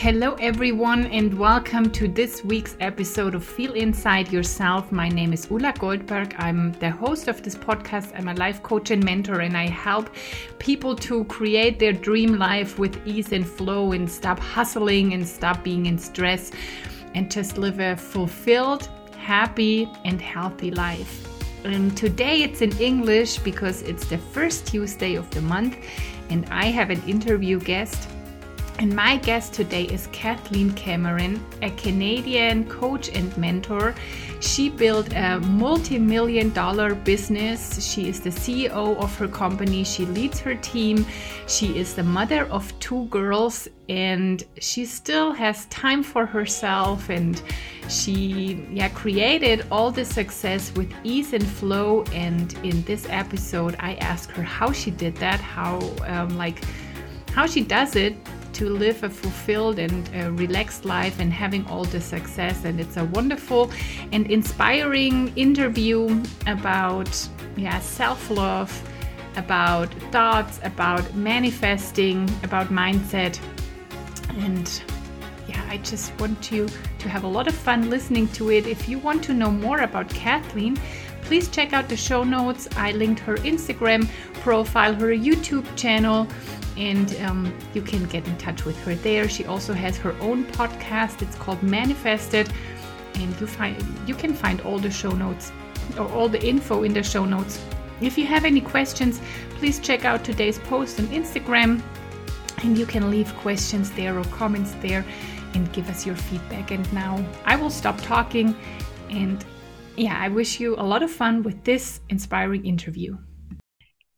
Hello, everyone, and welcome to this week's episode of Feel Inside Yourself. My name is Ulla Goldberg. I'm the host of this podcast. I'm a life coach and mentor, and I help people to create their dream life with ease and flow and stop hustling and stop being in stress and just live a fulfilled, happy, and healthy life. And today it's in English because it's the first Tuesday of the month, and I have an interview guest and my guest today is Kathleen Cameron, a Canadian coach and mentor. She built a multi million dollar business. She is the CEO of her company. She leads her team. She is the mother of two girls and she still has time for herself. And she yeah, created all the success with ease and flow. And in this episode, I asked her how she did that, how, um, like, how she does it to live a fulfilled and a relaxed life and having all the success. And it's a wonderful and inspiring interview about yeah, self love, about thoughts, about manifesting, about mindset. And yeah, I just want you to have a lot of fun listening to it. If you want to know more about Kathleen, please check out the show notes. I linked her Instagram profile, her YouTube channel and um, you can get in touch with her there. She also has her own podcast. It's called Manifested, and you find you can find all the show notes or all the info in the show notes. If you have any questions, please check out today's post on Instagram, and you can leave questions there or comments there, and give us your feedback. And now I will stop talking, and yeah, I wish you a lot of fun with this inspiring interview.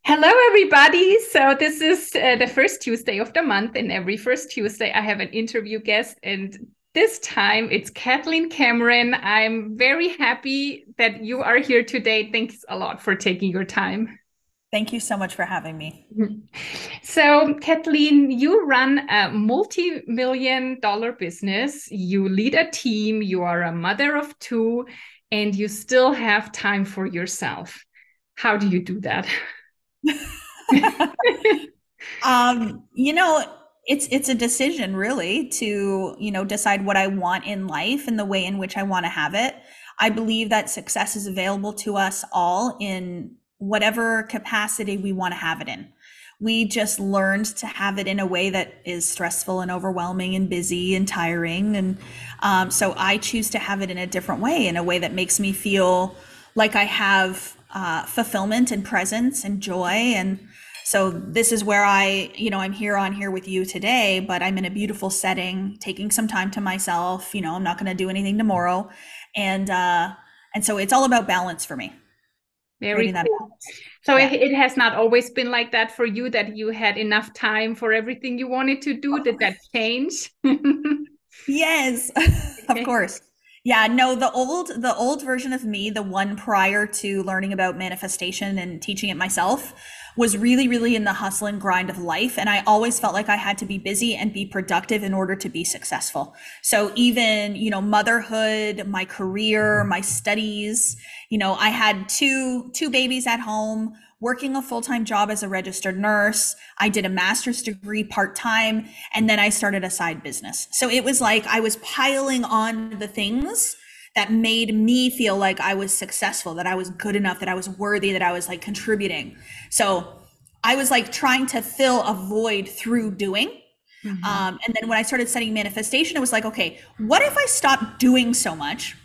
Hello, everybody. So, this is uh, the first Tuesday of the month, and every first Tuesday, I have an interview guest. And this time, it's Kathleen Cameron. I'm very happy that you are here today. Thanks a lot for taking your time. Thank you so much for having me. So, Kathleen, you run a multi million dollar business, you lead a team, you are a mother of two, and you still have time for yourself. How do you do that? um, you know, it's it's a decision really to, you know, decide what I want in life and the way in which I want to have it. I believe that success is available to us all in whatever capacity we want to have it in. We just learned to have it in a way that is stressful and overwhelming and busy and tiring. And um, so I choose to have it in a different way, in a way that makes me feel like I have uh, fulfillment and presence and joy and so this is where i you know i'm here on here with you today but i'm in a beautiful setting taking some time to myself you know i'm not going to do anything tomorrow and uh and so it's all about balance for me very cool. So yeah. it, it has not always been like that for you that you had enough time for everything you wanted to do? Did that change? Yes of course. Yeah, no, the old the old version of me, the one prior to learning about manifestation and teaching it myself, was really really in the hustle and grind of life and I always felt like I had to be busy and be productive in order to be successful. So even, you know, motherhood, my career, mm-hmm. my studies, you know, I had two two babies at home working a full-time job as a registered nurse. I did a master's degree part-time and then I started a side business. So it was like I was piling on the things that made me feel like I was successful, that I was good enough, that I was worthy, that I was like contributing. So I was like trying to fill a void through doing. Mm-hmm. Um, and then when I started studying manifestation, it was like, okay, what if I stopped doing so much,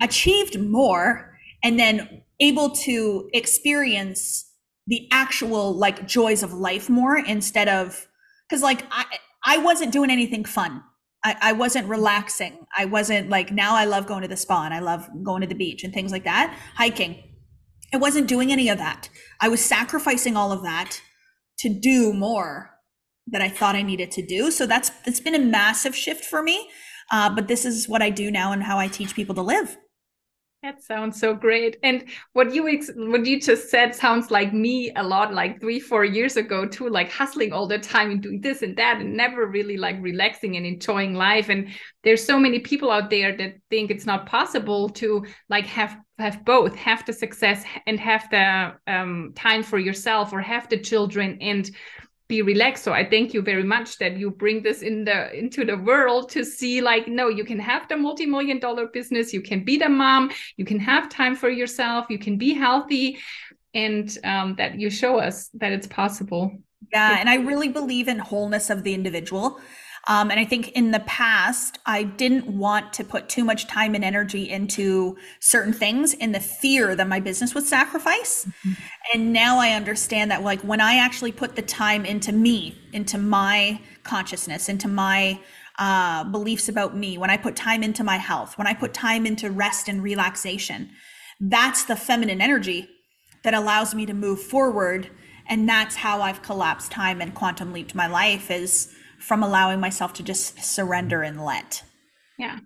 achieved more, and then able to experience the actual like joys of life more instead of because like I I wasn't doing anything fun. I, I wasn't relaxing. I wasn't like now I love going to the spa and I love going to the beach and things like that. Hiking. I wasn't doing any of that. I was sacrificing all of that to do more that I thought I needed to do. So that's it's been a massive shift for me. Uh, but this is what I do now and how I teach people to live. That sounds so great. And what you ex- what you just said sounds like me a lot, like three, four years ago too, like hustling all the time and doing this and that, and never really like relaxing and enjoying life. And there's so many people out there that think it's not possible to like have have both, have the success and have the um, time for yourself, or have the children and be relaxed. So i thank you very much that you bring this in the into the world to see like no you can have the multi-million dollar business you can be the mom you can have time for yourself you can be healthy and um, that you show us that it's possible. Yeah and i really believe in wholeness of the individual um, and I think in the past, I didn't want to put too much time and energy into certain things in the fear that my business would sacrifice. Mm-hmm. And now I understand that, like, when I actually put the time into me, into my consciousness, into my uh, beliefs about me, when I put time into my health, when I put time into rest and relaxation, that's the feminine energy that allows me to move forward. And that's how I've collapsed time and quantum leaped my life is from allowing myself to just surrender and let. Yeah.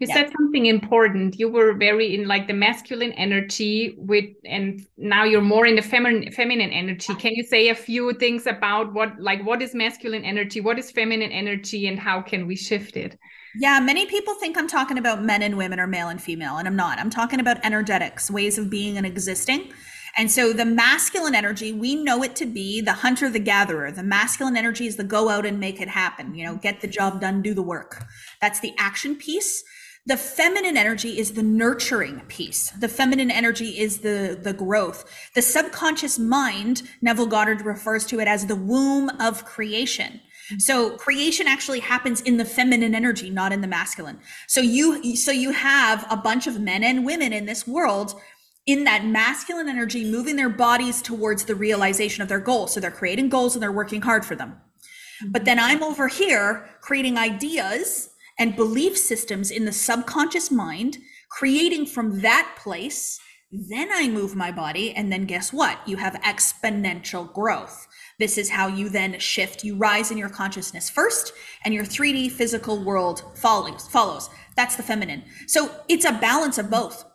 You yeah. said something important. You were very in like the masculine energy with and now you're more in the feminine feminine energy. Can you say a few things about what like what is masculine energy? What is feminine energy and how can we shift it? Yeah, many people think I'm talking about men and women or male and female and I'm not. I'm talking about energetics, ways of being and existing. And so the masculine energy, we know it to be the hunter, the gatherer. The masculine energy is the go out and make it happen, you know, get the job done, do the work. That's the action piece. The feminine energy is the nurturing piece. The feminine energy is the, the growth. The subconscious mind, Neville Goddard refers to it as the womb of creation. So creation actually happens in the feminine energy, not in the masculine. So you, so you have a bunch of men and women in this world in that masculine energy, moving their bodies towards the realization of their goals. So they're creating goals and they're working hard for them. Mm-hmm. But then I'm over here creating ideas and belief systems in the subconscious mind, creating from that place. Then I move my body. And then guess what? You have exponential growth. This is how you then shift. You rise in your consciousness first, and your 3D physical world follows. follows. That's the feminine. So it's a balance of both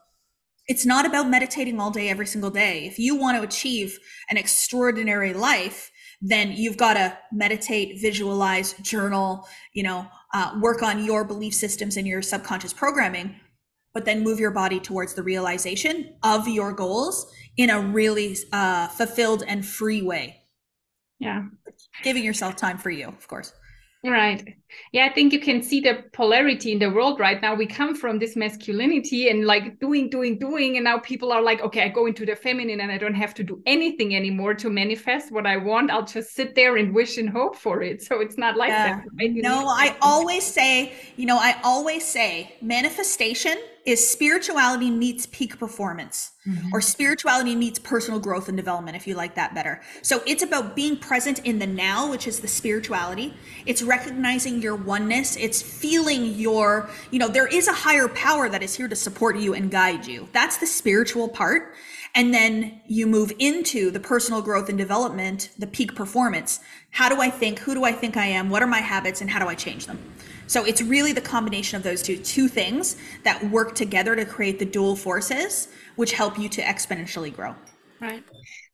it's not about meditating all day every single day. If you want to achieve an extraordinary life, then you've got to meditate, visualize, journal, you know, uh, work on your belief systems and your subconscious programming, but then move your body towards the realization of your goals in a really uh, fulfilled and free way. Yeah. Giving yourself time for you, of course. Right. Yeah, I think you can see the polarity in the world right now. We come from this masculinity and like doing, doing, doing. And now people are like, okay, I go into the feminine and I don't have to do anything anymore to manifest what I want. I'll just sit there and wish and hope for it. So it's not like yeah. that. Right? No, I always say, you know, I always say manifestation is spirituality meets peak performance mm-hmm. or spirituality meets personal growth and development if you like that better so it's about being present in the now which is the spirituality it's recognizing your oneness. It's feeling your you know there is a higher power that is here to support you and guide you. That's the spiritual part. And then you move into the personal growth and development the peak performance. How do i think? Who do i think i am? What are my habits? And how do i change them? So it's really the combination of those two two things that work together to create the dual forces which help you to exponentially grow. Right.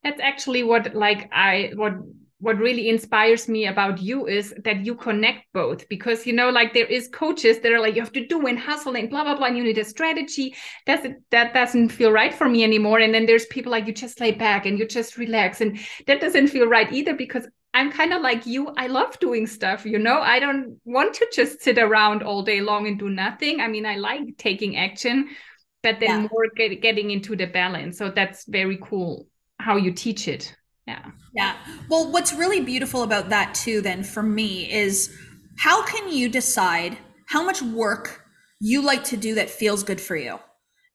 That's actually what like I what what really inspires me about you is that you connect both because you know like there is coaches that are like you have to do and hustle and blah blah blah and you need a strategy that's that doesn't feel right for me anymore and then there's people like you just lay back and you just relax and that doesn't feel right either because I'm kind of like you. I love doing stuff, you know. I don't want to just sit around all day long and do nothing. I mean, I like taking action, but then yeah. more get, getting into the balance. So that's very cool how you teach it. Yeah. Yeah. Well, what's really beautiful about that too, then for me, is how can you decide how much work you like to do that feels good for you?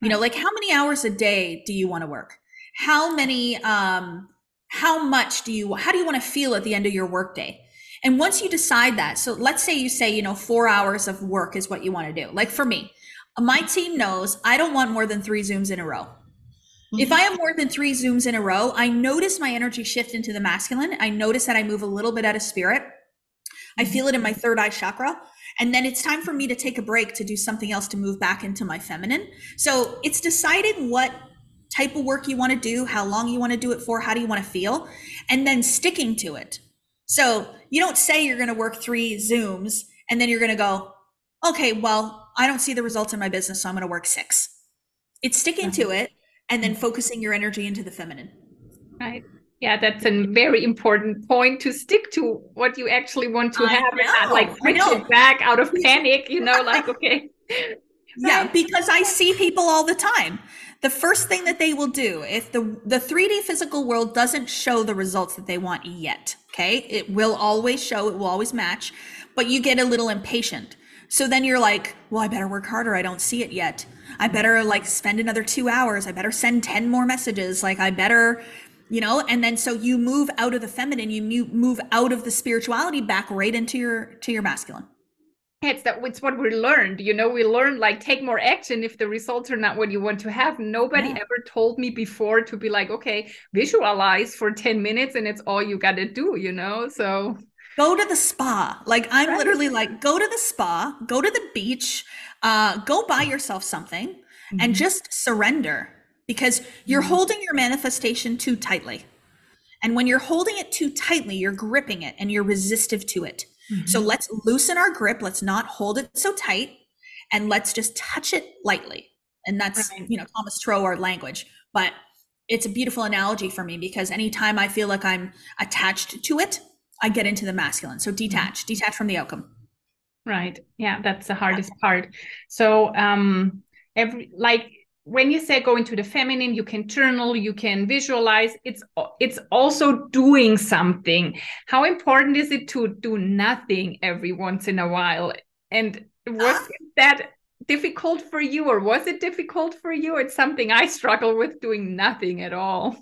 You know, like how many hours a day do you want to work? How many, um, how much do you how do you want to feel at the end of your workday and once you decide that so let's say you say you know four hours of work is what you want to do like for me my team knows i don't want more than three zooms in a row. If i have more than three zooms in a row i notice my energy shift into the masculine i notice that i move a little bit out of spirit i mm-hmm. feel it in my third eye chakra and then it's time for me to take a break to do something else to move back into my feminine so it's deciding what type of work you want to do, how long you want to do it for, how do you want to feel, and then sticking to it. So you don't say you're going to work three Zooms and then you're going to go, okay, well, I don't see the results in my business, so I'm going to work six. It's sticking mm-hmm. to it and then mm. focusing your energy into the feminine. Right. Yeah, that's a very important point to stick to what you actually want to I have know, and not like switch it back out of panic, you know, like, okay. Yeah, because I see people all the time. The first thing that they will do if the the 3D physical world doesn't show the results that they want yet, okay? It will always show, it will always match, but you get a little impatient. So then you're like, well, I better work harder. I don't see it yet. I better like spend another 2 hours. I better send 10 more messages. Like I better you know and then so you move out of the feminine you move out of the spirituality back right into your to your masculine it's that it's what we learned you know we learned like take more action if the results are not what you want to have nobody yeah. ever told me before to be like okay visualize for 10 minutes and it's all you got to do you know so go to the spa like i'm right. literally like go to the spa go to the beach uh go buy yourself something mm-hmm. and just surrender because you're mm-hmm. holding your manifestation too tightly and when you're holding it too tightly you're gripping it and you're resistive to it Mm-hmm. So let's loosen our grip. Let's not hold it so tight and let's just touch it lightly. And that's, right. you know, Thomas Troward language. But it's a beautiful analogy for me because anytime I feel like I'm attached to it, I get into the masculine. So detach, mm-hmm. detach from the outcome. Right. Yeah, that's the hardest part. So um every like when you say go into the feminine you can journal you can visualize it's it's also doing something how important is it to do nothing every once in a while and was that difficult for you or was it difficult for you it's something i struggle with doing nothing at all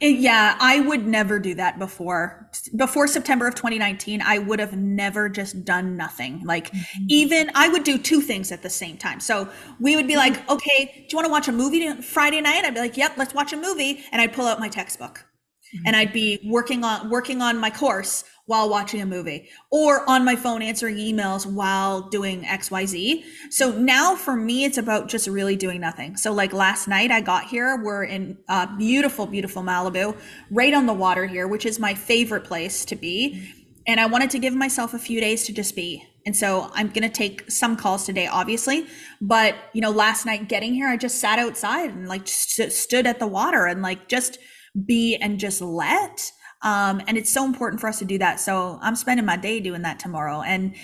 yeah, I would never do that before. Before September of 2019, I would have never just done nothing. Like, mm-hmm. even I would do two things at the same time. So we would be like, mm-hmm. okay, do you want to watch a movie Friday night? I'd be like, yep, let's watch a movie. And I'd pull out my textbook mm-hmm. and I'd be working on working on my course while watching a movie or on my phone answering emails while doing XYZ. So now for me, it's about just really doing nothing. So, like last night, I got here, we're in uh, beautiful, beautiful Malibu, right on the water here, which is my favorite place to be. And I wanted to give myself a few days to just be. And so I'm going to take some calls today, obviously. But, you know, last night getting here, I just sat outside and like st- stood at the water and like just be and just let um, and it's so important for us to do that. So I'm spending my day doing that tomorrow. And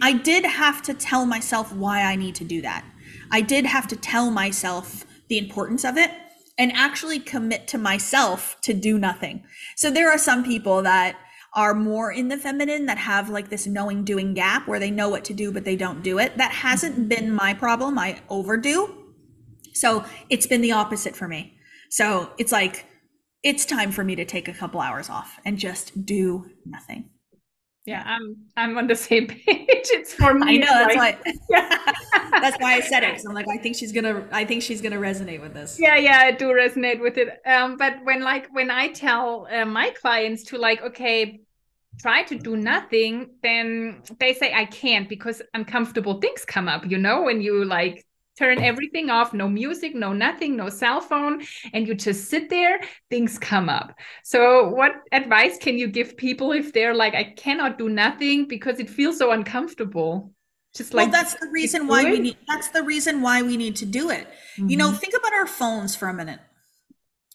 I did have to tell myself why I need to do that. I did have to tell myself the importance of it and actually commit to myself to do nothing. So there are some people that are more in the feminine that have like this knowing doing gap where they know what to do, but they don't do it. That hasn't been my problem. I overdo. So it's been the opposite for me. So it's like, it's time for me to take a couple hours off and just do nothing. Yeah, I'm I'm on the same page. It's for me. I know that's like, why that's why I said it. I'm like, I think she's gonna I think she's gonna resonate with this. Yeah, yeah, I do resonate with it. Um, but when like when I tell uh, my clients to like, okay, try to do nothing, then they say I can't because uncomfortable things come up. You know, when you like turn everything off no music no nothing no cell phone and you just sit there things come up. So what advice can you give people if they're like i cannot do nothing because it feels so uncomfortable just like well, that's the reason why we need that's the reason why we need to do it. Mm-hmm. you know mm-hmm. think about our phones for a minute.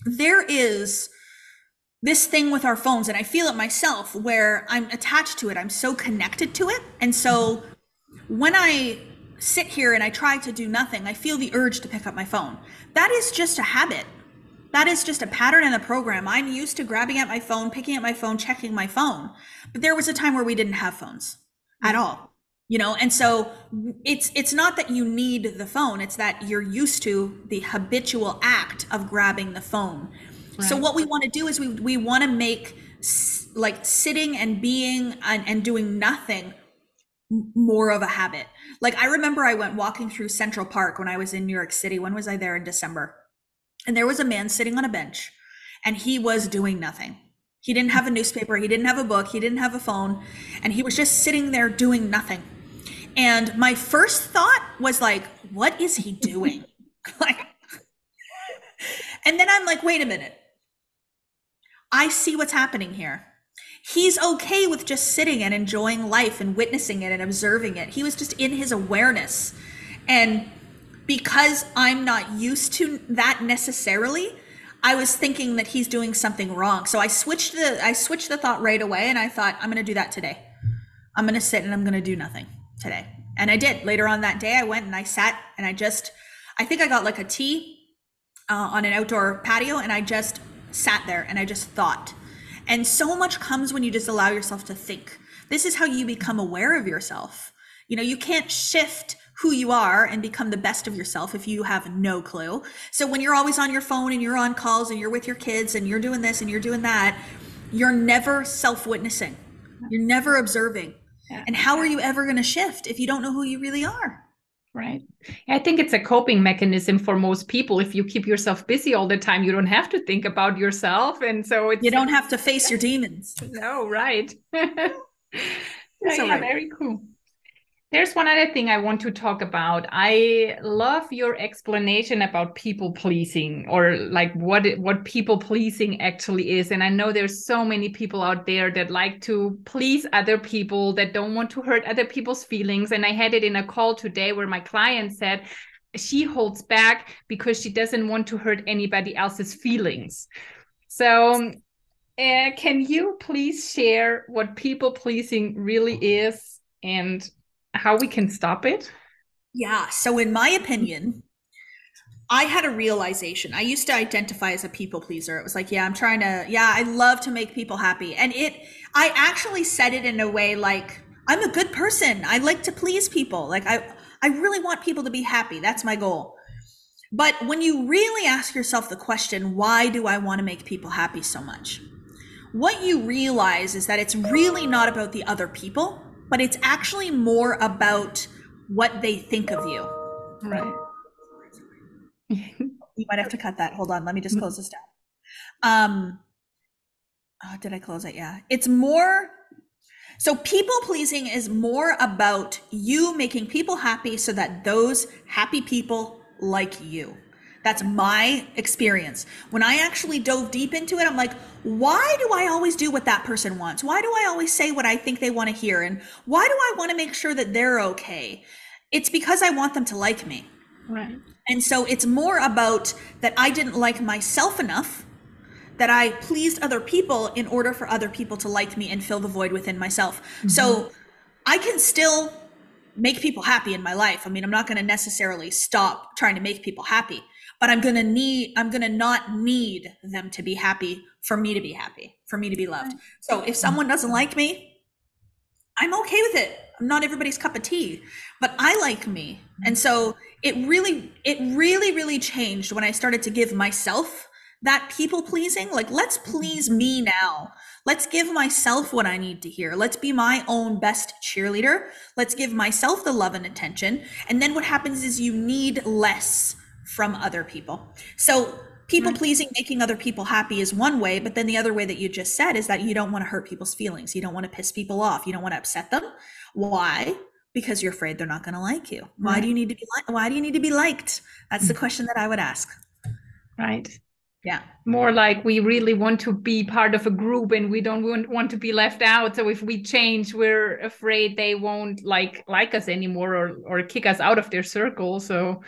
There is this thing with our phones and i feel it myself where i'm attached to it. I'm so connected to it. And so when i sit here and I try to do nothing, I feel the urge to pick up my phone. That is just a habit. That is just a pattern in the program. I'm used to grabbing at my phone, picking up my phone, checking my phone. But there was a time where we didn't have phones at all. You know, and so it's it's not that you need the phone, it's that you're used to the habitual act of grabbing the phone. Right. So what we want to do is we we want to make like sitting and being and, and doing nothing more of a habit. Like I remember I went walking through Central Park when I was in New York City. When was I there in December? And there was a man sitting on a bench and he was doing nothing. He didn't have a newspaper, he didn't have a book, he didn't have a phone, and he was just sitting there doing nothing. And my first thought was like, what is he doing? like And then I'm like, wait a minute. I see what's happening here. He's okay with just sitting and enjoying life and witnessing it and observing it. He was just in his awareness. And because I'm not used to that necessarily, I was thinking that he's doing something wrong. So I switched the I switched the thought right away and I thought I'm going to do that today. I'm going to sit and I'm going to do nothing today. And I did. Later on that day I went and I sat and I just I think I got like a tea uh, on an outdoor patio and I just sat there and I just thought. And so much comes when you just allow yourself to think. This is how you become aware of yourself. You know, you can't shift who you are and become the best of yourself if you have no clue. So when you're always on your phone and you're on calls and you're with your kids and you're doing this and you're doing that, you're never self witnessing. You're never observing. And how are you ever going to shift if you don't know who you really are? Right. I think it's a coping mechanism for most people. If you keep yourself busy all the time, you don't have to think about yourself. And so it's, you don't have to face your demons. No, right. so, yeah, right. very cool. There's one other thing I want to talk about. I love your explanation about people pleasing or like what what people pleasing actually is. And I know there's so many people out there that like to please other people that don't want to hurt other people's feelings. And I had it in a call today where my client said she holds back because she doesn't want to hurt anybody else's feelings. So uh, can you please share what people pleasing really is and how we can stop it? Yeah. So, in my opinion, I had a realization. I used to identify as a people pleaser. It was like, yeah, I'm trying to, yeah, I love to make people happy. And it, I actually said it in a way like, I'm a good person. I like to please people. Like, I, I really want people to be happy. That's my goal. But when you really ask yourself the question, why do I want to make people happy so much? What you realize is that it's really not about the other people but it's actually more about what they think of you. Right. you might have to cut that. Hold on. Let me just close this down. Um, oh, did I close it? Yeah. It's more. So people pleasing is more about you making people happy so that those happy people like you. That's my experience. When I actually dove deep into it, I'm like, why do I always do what that person wants? Why do I always say what I think they want to hear? And why do I want to make sure that they're okay? It's because I want them to like me. Right. And so it's more about that I didn't like myself enough that I pleased other people in order for other people to like me and fill the void within myself. Mm-hmm. So I can still make people happy in my life. I mean, I'm not going to necessarily stop trying to make people happy, but I'm going to need, I'm going to not need them to be happy for me to be happy, for me to be loved. Mm-hmm. So if someone doesn't like me, I'm okay with it. I'm not everybody's cup of tea, but I like me. Mm-hmm. And so it really, it really, really changed when I started to give myself that people pleasing. Like, let's mm-hmm. please me now. Let's give myself what I need to hear. Let's be my own best cheerleader. Let's give myself the love and attention. And then what happens is you need less from other people. So people pleasing, making other people happy is one way, but then the other way that you just said is that you don't want to hurt people's feelings. You don't want to piss people off. You don't want to upset them. Why? Because you're afraid they're not going to like you. Why right. do you need to be liked? Why do you need to be liked? That's the mm. question that I would ask. Right. Yeah. More like we really want to be part of a group and we don't want, want to be left out. So if we change, we're afraid they won't like like us anymore or or kick us out of their circle. So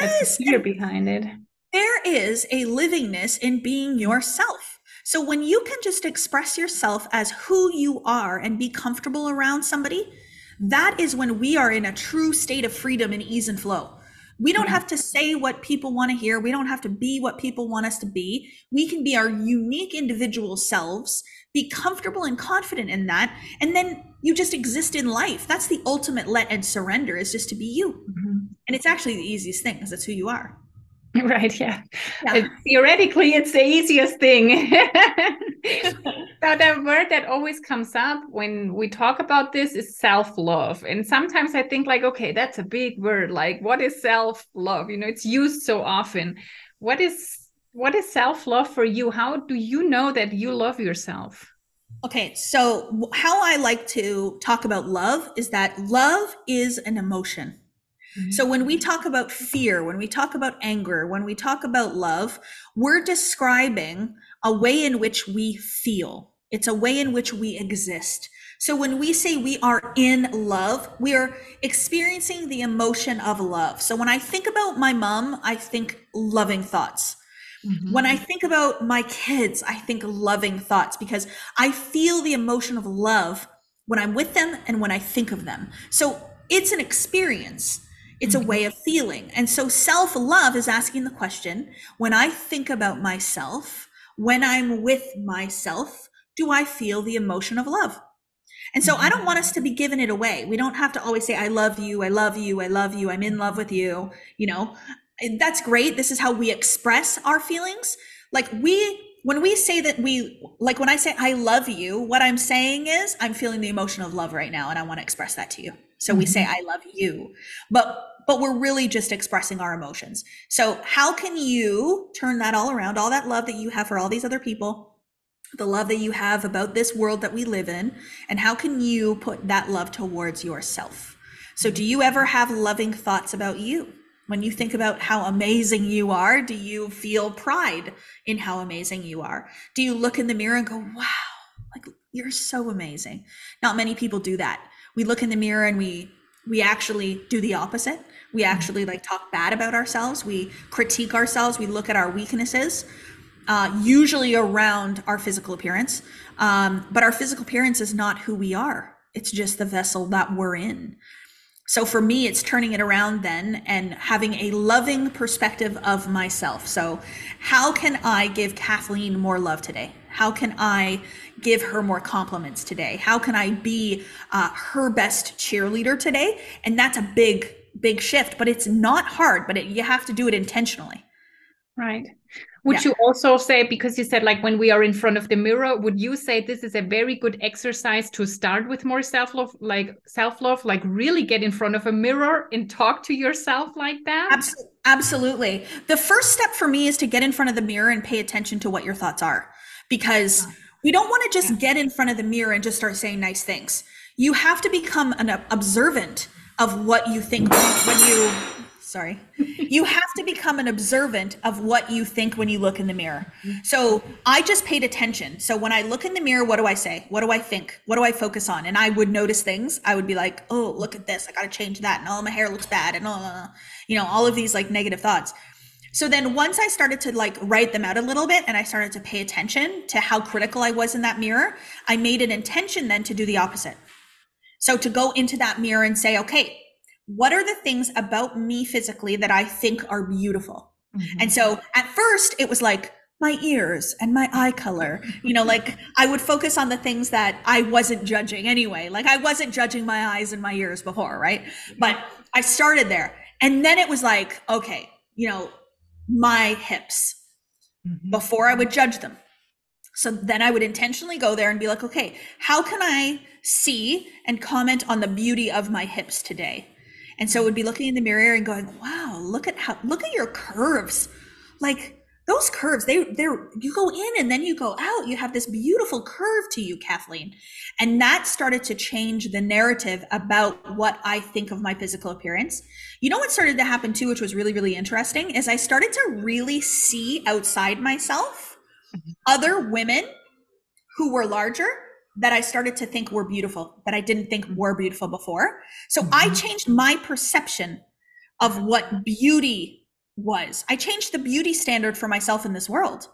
yes. fear behind it. There is a livingness in being yourself. So when you can just express yourself as who you are and be comfortable around somebody, that is when we are in a true state of freedom and ease and flow. We don't have to say what people want to hear. We don't have to be what people want us to be. We can be our unique individual selves, be comfortable and confident in that. And then you just exist in life. That's the ultimate let and surrender is just to be you. Mm-hmm. And it's actually the easiest thing because that's who you are. Right, yeah. yeah. theoretically, it's the easiest thing. now, the word that always comes up when we talk about this is self love. And sometimes I think, like, okay, that's a big word. Like, what is self love? You know, it's used so often. What is what is self love for you? How do you know that you love yourself? Okay, so how I like to talk about love is that love is an emotion. Mm-hmm. So when we talk about fear, when we talk about anger, when we talk about love, we're describing a way in which we feel. It's a way in which we exist. So when we say we are in love, we are experiencing the emotion of love. So when I think about my mom, I think loving thoughts. Mm-hmm. When I think about my kids, I think loving thoughts because I feel the emotion of love when I'm with them and when I think of them. So it's an experience. It's mm-hmm. a way of feeling. And so self love is asking the question when I think about myself, when I'm with myself, do I feel the emotion of love? And so I don't want us to be giving it away. We don't have to always say, I love you, I love you, I love you, I'm in love with you. You know, that's great. This is how we express our feelings. Like we, when we say that we, like when I say, I love you, what I'm saying is I'm feeling the emotion of love right now and I want to express that to you. So we say, mm-hmm. I love you. But but we're really just expressing our emotions. So how can you turn that all around, all that love that you have for all these other people, the love that you have about this world that we live in and how can you put that love towards yourself? So do you ever have loving thoughts about you? When you think about how amazing you are do you feel pride in how amazing you are? Do you look in the mirror and go wow like you're so amazing. Not many people do that. We look in the mirror and we we actually do the opposite we actually like talk bad about ourselves we critique ourselves we look at our weaknesses uh, usually around our physical appearance. Um, but our physical appearance is not who we are, it's just the vessel that we're in. So for me, it's turning it around then and having a loving perspective of myself. So, how can I give Kathleen more love today? How can I give her more compliments today? How can I be uh, her best cheerleader today? And that's a big, big shift, but it's not hard, but it, you have to do it intentionally. Right. Would yeah. you also say, because you said like when we are in front of the mirror, would you say this is a very good exercise to start with more self love, like self love, like really get in front of a mirror and talk to yourself like that? Absolutely. The first step for me is to get in front of the mirror and pay attention to what your thoughts are because we don't want to just get in front of the mirror and just start saying nice things. You have to become an observant of what you think when you sorry. You have to become an observant of what you think when you look in the mirror. So i just paid attention. So when i look in the mirror what do i say? What do i think? What do i focus on? And i would notice things. I would be like oh look at this. I gotta change that. And oh my hair looks bad. And oh you know all of these like negative thoughts. So then once i started to like write them out a little bit and i started to pay attention to how critical i was in that mirror i made an intention then to do the opposite so to go into that mirror and say okay what are the things about me physically that I think are beautiful? Mm-hmm. And so at first it was like my ears and my eye color, you know, like I would focus on the things that I wasn't judging anyway. Like I wasn't judging my eyes and my ears before, right? But I started there. And then it was like, okay, you know, my hips mm-hmm. before I would judge them. So then I would intentionally go there and be like, okay, how can I see and comment on the beauty of my hips today? And so it would be looking in the mirror and going, wow, look at how, look at your curves. Like those curves, they, they're, you go in and then you go out. You have this beautiful curve to you, Kathleen. And that started to change the narrative about what I think of my physical appearance. You know what started to happen too, which was really, really interesting, is I started to really see outside myself mm-hmm. other women who were larger that I started to think were beautiful that I didn't think were beautiful before. So mm-hmm. I changed my perception of what beauty was. I changed the beauty standard for myself in this world.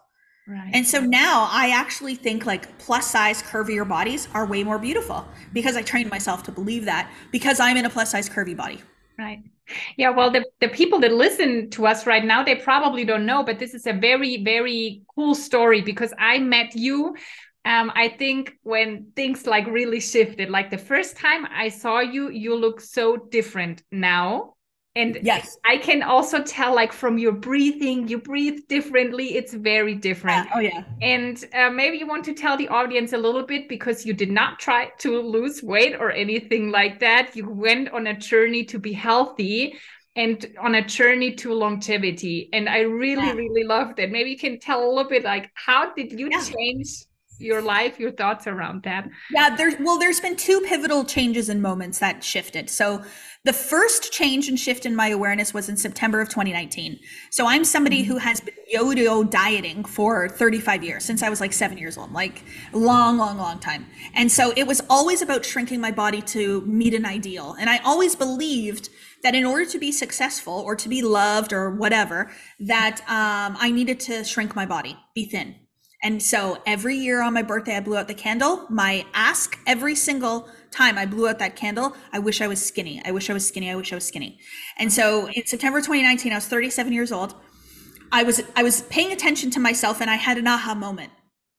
Right. And so now I actually think like plus size, curvier bodies are way more beautiful because I trained myself to believe that because I'm in a plus size, curvy body. Right. Yeah. Well, the, the people that listen to us right now, they probably don't know, but this is a very, very cool story because I met you um, I think when things like really shifted, like the first time I saw you, you look so different now. And yes, I can also tell, like from your breathing, you breathe differently. It's very different. Oh, yeah. And uh, maybe you want to tell the audience a little bit because you did not try to lose weight or anything like that. You went on a journey to be healthy and on a journey to longevity. And I really, yeah. really loved it. Maybe you can tell a little bit, like, how did you yeah. change your life, your thoughts around that? Yeah, there's well, there's been two pivotal changes and moments that shifted. So the first change and shift in my awareness was in September of 2019. So I'm somebody who has been yo-yo dieting for 35 years since I was like seven years old, like long, long, long time. And so it was always about shrinking my body to meet an ideal. And I always believed that in order to be successful or to be loved or whatever, that um, I needed to shrink my body, be thin. And so every year on my birthday, I blew out the candle. My ask every single time I blew out that candle, I wish I was skinny. I wish I was skinny. I wish I was skinny. And so in September 2019, I was 37 years old. I was I was paying attention to myself and I had an aha moment.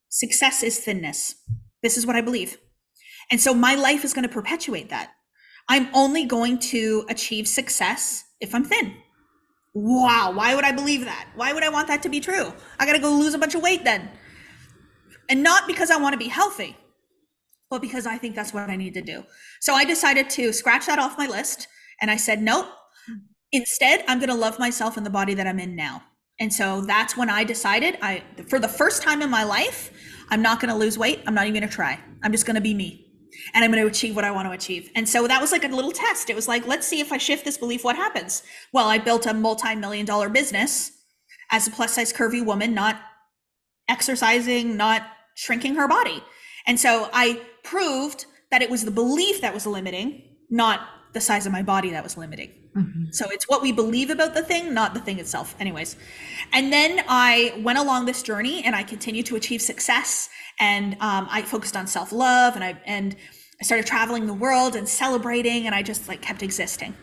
Success is thinness. This is what I believe. And so my life is going to perpetuate that. I'm only going to achieve success if I'm thin. Wow, why would I believe that? Why would I want that to be true? I got to go lose a bunch of weight then. And not because I want to be healthy but because I think that's what I need to do. So I decided to scratch that off my list and I said, nope. Instead, I'm going to love myself in the body that I'm in now. And so that's when I decided I for the first time in my life, I'm not going to lose weight. I'm not even going to try. I'm just going to be me. And I'm going to achieve what I want to achieve. And so that was like a little test. It was like, let's see if I shift this belief, what happens? Well, I built a multi million dollar business as a plus size curvy woman, not exercising, not shrinking her body. And so I proved that it was the belief that was limiting, not the size of my body that was limiting. Mm-hmm. So it's what we believe about the thing, not the thing itself. Anyways. And then I went along this journey and I continued to achieve success. And um, I focused on self love and I, and I started traveling the world and celebrating and I just like kept existing.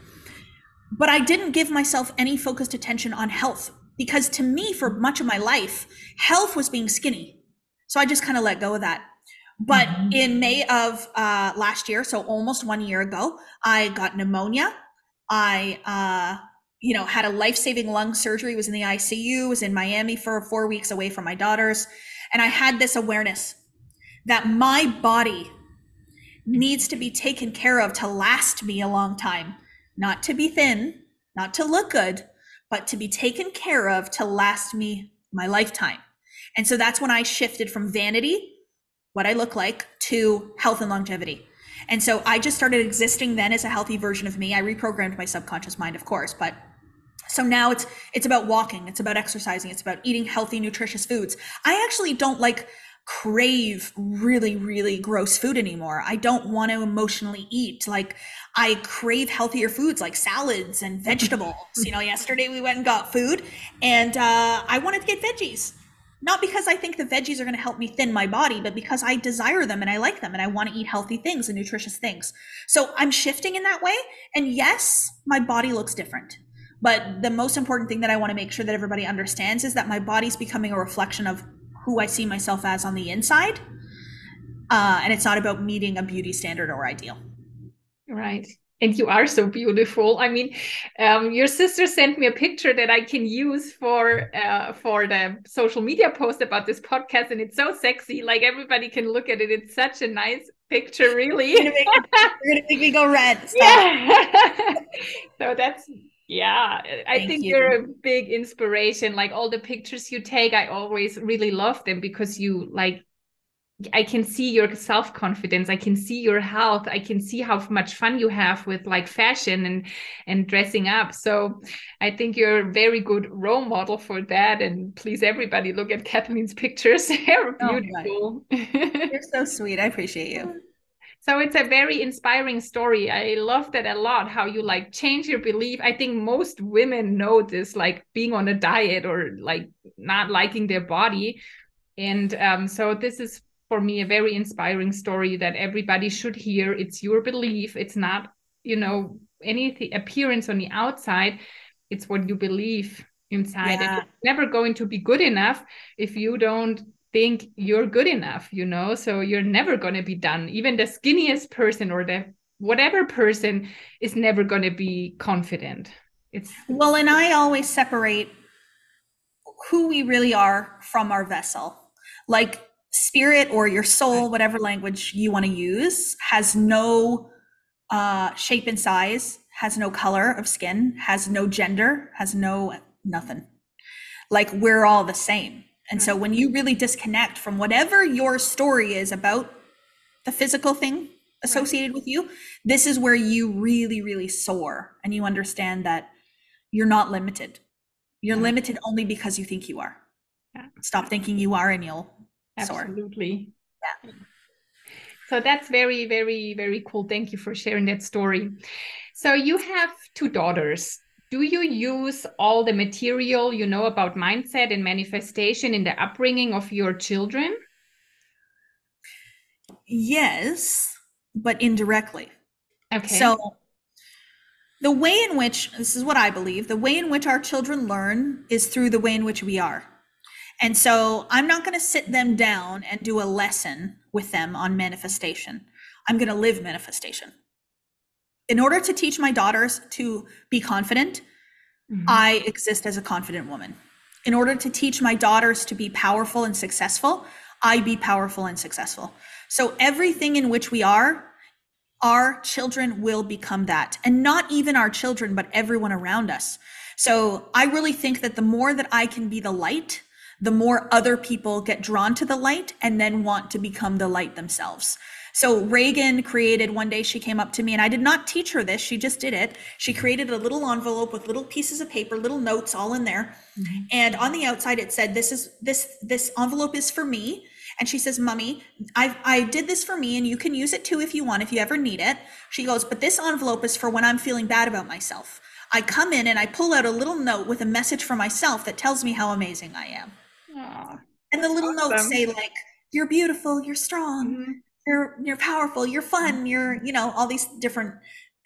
But I didn't give myself any focused attention on health because to me, for much of my life, health was being skinny. So I just kind of let go of that. But mm-hmm. in May of uh, last year, so almost one year ago, I got pneumonia. I, uh, you know, had a life saving lung surgery, was in the ICU, was in Miami for four weeks away from my daughters. And I had this awareness that my body needs to be taken care of to last me a long time, not to be thin, not to look good, but to be taken care of to last me my lifetime. And so that's when I shifted from vanity what I look like to health and longevity. And so I just started existing then as a healthy version of me. I reprogrammed my subconscious mind, of course, but so now it's it's about walking, it's about exercising, it's about eating healthy, nutritious foods. I actually don't like crave really really gross food anymore. I don't want to emotionally eat. Like I crave healthier foods like salads and vegetables. you know, yesterday we went and got food and uh, I wanted to get veggies not because I think the veggies are going to help me thin my body, but because I desire them and I like them and I want to eat healthy things and nutritious things. So I'm shifting in that way. And yes, my body looks different. But the most important thing that I want to make sure that everybody understands is that my body's becoming a reflection of who I see myself as on the inside. Uh, and it's not about meeting a beauty standard or ideal. Right and you are so beautiful. I mean um, your sister sent me a picture that i can use for uh, for the social media post about this podcast and it's so sexy. Like everybody can look at it. It's such a nice picture really. You're gonna make, you're gonna make me go red. Stop. yeah. So that's yeah i Thank think you. you're a big inspiration. Like all the pictures you take i always really love them because you like I can see your self confidence. I can see your health. I can see how much fun you have with like fashion and and dressing up. So I think you're a very good role model for that. And please, everybody, look at Kathleen's pictures. They're oh, beautiful. Oh, you're so sweet. I appreciate you. So it's a very inspiring story. I love that a lot. How you like change your belief. I think most women know this, like being on a diet or like not liking their body and um, so this is for me a very inspiring story that everybody should hear. It's your belief. It's not, you know, any appearance on the outside. It's what you believe inside. Yeah. It's never going to be good enough if you don't think you're good enough, you know? So you're never going to be done. Even the skinniest person or the whatever person is never going to be confident. It's well, and I always separate who we really are from our vessel. Like spirit or your soul, whatever language you want to use, has no uh, shape and size, has no color of skin, has no gender, has no nothing. Like we're all the same. And so when you really disconnect from whatever your story is about the physical thing associated with you, this is where you really, really soar and you understand that you're not limited. You're limited only because you think you are. Yeah. Stop thinking you are and you'll Absolutely. Yeah. So that's very, very, very cool. Thank you for sharing that story. So you have two daughters. Do you use all the material you know about mindset and manifestation in the upbringing of your children? Yes, but indirectly. Okay. So the way in which this is what I believe, the way in which our children learn is through the way in which we are. And so I'm not going to sit them down and do a lesson with them on manifestation. I'm going to live manifestation. In order to teach my daughters to be confident, Mhm. I exist as a confident woman. In order to teach my daughters to be powerful and successful, I be powerful and successful. So everything in which we are, our children will become that. And not even our children, but everyone around us. So I really think that the more that I can be the light, the more other people get drawn to the light and then want to become the light themselves. So Reagan created one day, she came up to me and I did not teach her this, she just did it. She created a little envelope with little pieces of paper, little notes all in there. Mm-hmm. And on the outside it said, This is this this envelope is for me. And she says, Mummy, I I did this for me and you can use it too if you want, if you ever need it. She goes, But this envelope is for when I'm feeling bad about myself. I come in and I pull out a little note with a message for myself that tells me how amazing I am. Aw. And the little notes say like, "You're beautiful, you're strong, Mhm. you're you're powerful, you're fun, you're you know all these different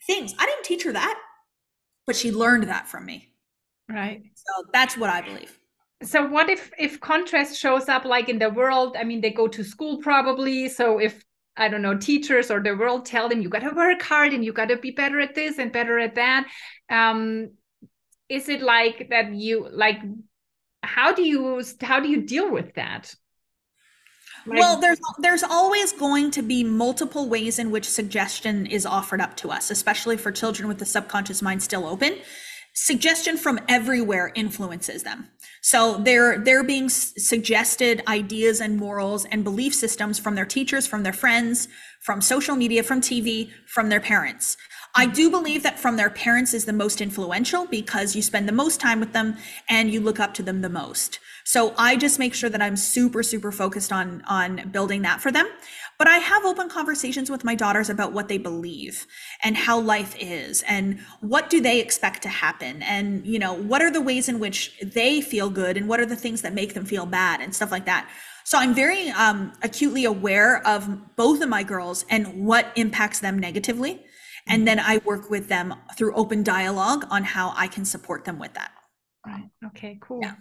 things." I didn't teach her that, but she learned that from me. Right. So that's what I believe. So what if if contrast shows up like in the world? I mean, they go to school probably. So if I don't know, teachers or the world tell them you got to work hard and you got to be better at this and better at that. Um, is it like that? You like how do you how do you deal with that? Like- well, there's there's always going to be multiple ways in which suggestion is offered up to us, especially for children with the subconscious mind still open. Suggestion from everywhere influences them. So they're they're being s- suggested ideas and morals and belief systems from their teachers, from their friends, from social media, from TV, from their parents. I do believe that from their parents is the most influential because you spend the most time with them and you look up to them the most. So I just make sure that I'm super super focused on on building that for them. But I have open conversations with my daughters about what they believe and how life is and what do they expect to happen and you know what are the ways in which they feel good and what are the things that make them feel bad and stuff like that. So I'm very um, acutely aware of both of my girls and what impacts them negatively. And then I work with them through open dialogue on how I can support them with that. Right. Okay, cool. Yeah.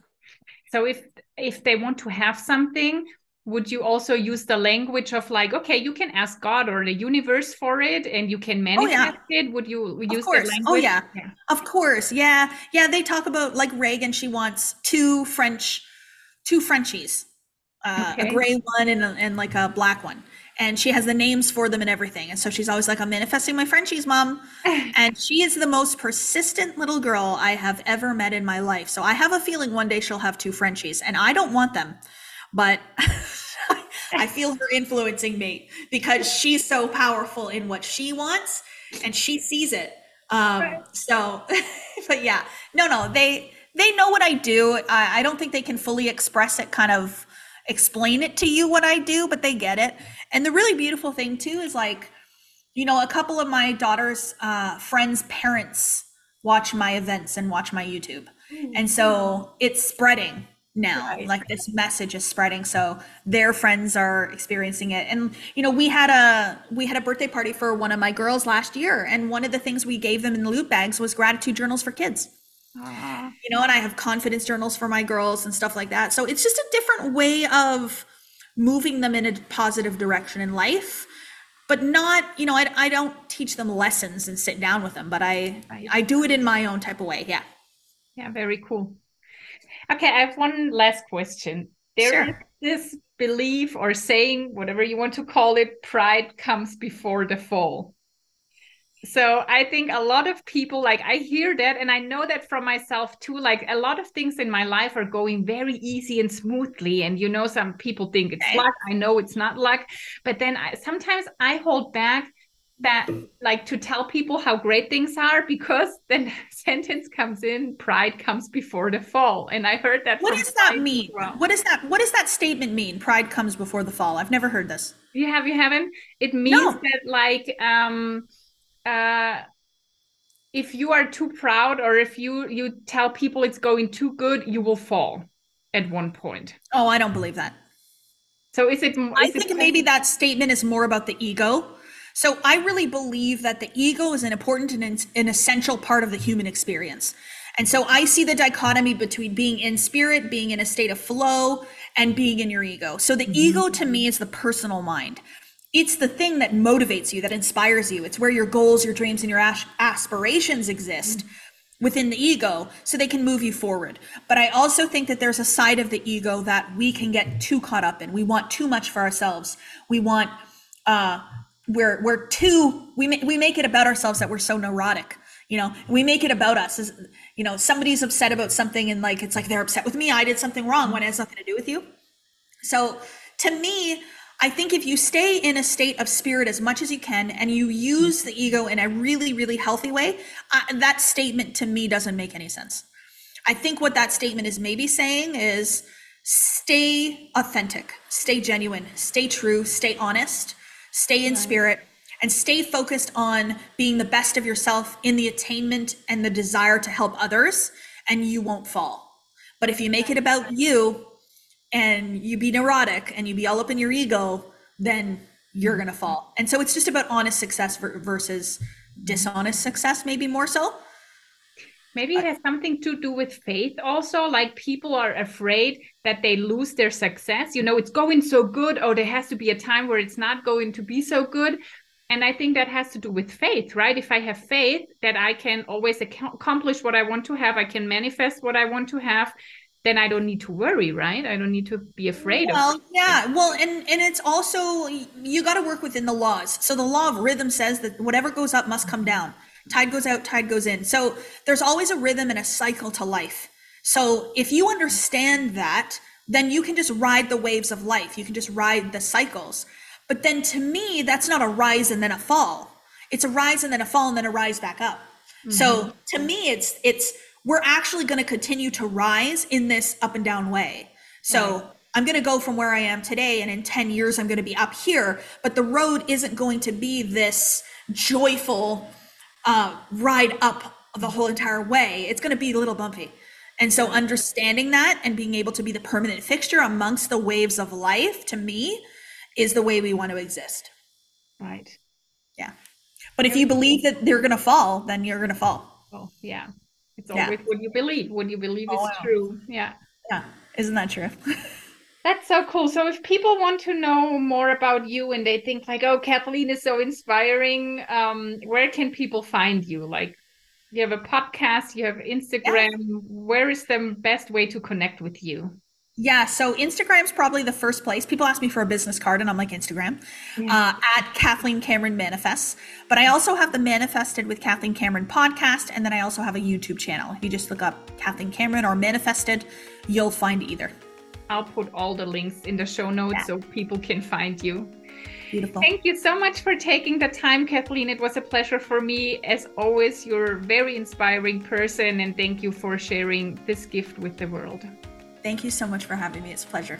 So if if they want to have something, would you also use the language of like, okay, you can ask God or the universe for it and you can manifest Oh, yeah. it? Would you use course. the Oh, language? yeah. Of course, yeah, yeah. They talk about like Reagan. She wants two French, two Frenchies, uh, Okay. a gray one and a, and like a black one, and she has the names for them and everything. And so she's always like, "I'm manifesting my Frenchies, mom." and she is the most persistent little girl I have ever met in my life. So I have a feeling one day she'll have two Frenchies, and I don't want them, but. I feel her influencing me because she's so powerful in what she wants and she sees it. Um, so, but yeah, no, no, they, they know what I do. I, I don't think they can fully express it, kind of explain it to you what I do, but they get it. And the really beautiful thing too is like, you know, a couple of my daughter's uh, friends' parents watch my events and watch my YouTube. And so it's spreading now. Right. Like this message is spreading. So their friends are experiencing it. And you know, we had a we had a birthday party for one of my girls last year. And one of the things we gave them in the loot bags was gratitude journals for kids. Ah, You know, and I have confidence journals for my girls and stuff like that. So it's just a different way of moving them in a positive direction in life. But not, you know, I, I don't teach them lessons and sit down with them, but I Right. I do it in my own type of way. Yeah. yeah, very cool. Okay, I have one last question. There is Sure. this belief or saying, whatever you want to call it, pride comes before the fall. So i think a lot of people like i hear that and i know that from myself too like a lot of things in my life are going very easy and smoothly and you know some people think it's luck i know it's not luck but then I, sometimes i hold back that like to tell people how great things are because then sentence comes in pride comes before the fall. And i heard that what does that mean? well. what does that what does that statement mean pride comes before the fall? I've never heard this. You have you haven't? It means no. that like um uh if you are too proud or if you you tell people it's going too good you will fall at one point oh i don't believe that so is it is i think it, maybe that statement is more about the ego so I really believe that the ego is an important and an essential part of the human experience. And so I see the dichotomy between being in spirit, being in a state of flow, and being in your ego. So the mm-hmm. ego to me is the personal mind. It's the thing that motivates you, that inspires you. It's where your goals, your dreams, and your aspirations exist mm-hmm. within the ego so they can move you forward. But I also think that there's a side of the ego that we can get too caught up in. We want too much for ourselves. We want uh, we're we're too we make we make it about ourselves that we're so neurotic you know we make it about us as you know somebody's upset about something and like it's like they're upset with me i did something wrong when it has nothing to do with you so to me i think if you stay in a state of spirit as much as you can and you use the ego in a really really healthy way uh, that statement to me doesn't make any sense. I think what that statement is maybe saying is stay authentic stay genuine stay true stay honest stay in spirit and stay focused on being the best of yourself in the attainment and the desire to help others and you won't fall. But if you make it about you and you be neurotic and you be all up in your ego then you're going to mm-hmm. fall and so it's just about honest success versus dishonest success maybe more so Maybe it has something to do with faith also. Like people are afraid that they lose their success. You know, it's going so good, or there has to be a time where it's not going to be so good. And I think that has to do with faith, right? If I have faith that I can always accomplish what I want to have, I can manifest what I want to have, then I don't need to worry, right? I don't need to be afraid well, of Well, yeah. Well, and and it's also you got to work within the laws. So the law of rhythm says that whatever goes up must come down. Tide goes out, tide goes in. So there's always a rhythm and a cycle to life. So if you understand that, then you can just ride the waves of life. You can just ride the cycles. But then to me, that's not a rise and then a fall. It's a rise and then a fall and then a rise back up. Mm-hmm. So to me, it's it's we're actually going to continue to rise in this up and down way. So right. I'm going to go from where I am today, and in 10 years, I'm going to be up here. But the road isn't going to be this joyful uh, ride up the whole entire way, it's going to be a little bumpy. And so, understanding that and being able to be the permanent fixture amongst the waves of life to me is the way we want to exist. Right. Yeah. But if you believe that they're going to fall, then you're going to fall. Oh, yeah. It's always yeah. what you believe. What you believe oh, is wow. true. Yeah. Yeah. Isn't that true? That's so cool. So if people want to know more about you and they think like, oh, Kathleen is so inspiring, um, where can people find you? Like you have a podcast, you have Instagram. Yeah. Where is the best way to connect with you? Yeah, so Instagram's probably the first place. People ask me for a business card, and I'm like Instagram yeah. uh, at Kathleen Cameron Manifests. But I also have the Manifested with Kathleen Cameron podcast, and then I also have a YouTube channel. If you just look up Kathleen Cameron or Manifested, you'll find either. I'll put all the links in the show notes yeah. so people can find you. Beautiful. Thank you so much for taking the time, Kathleen. It was a pleasure for me. As always, you're a very inspiring person, and thank you for sharing this gift with the world. Thank you so much for having me. It's a pleasure.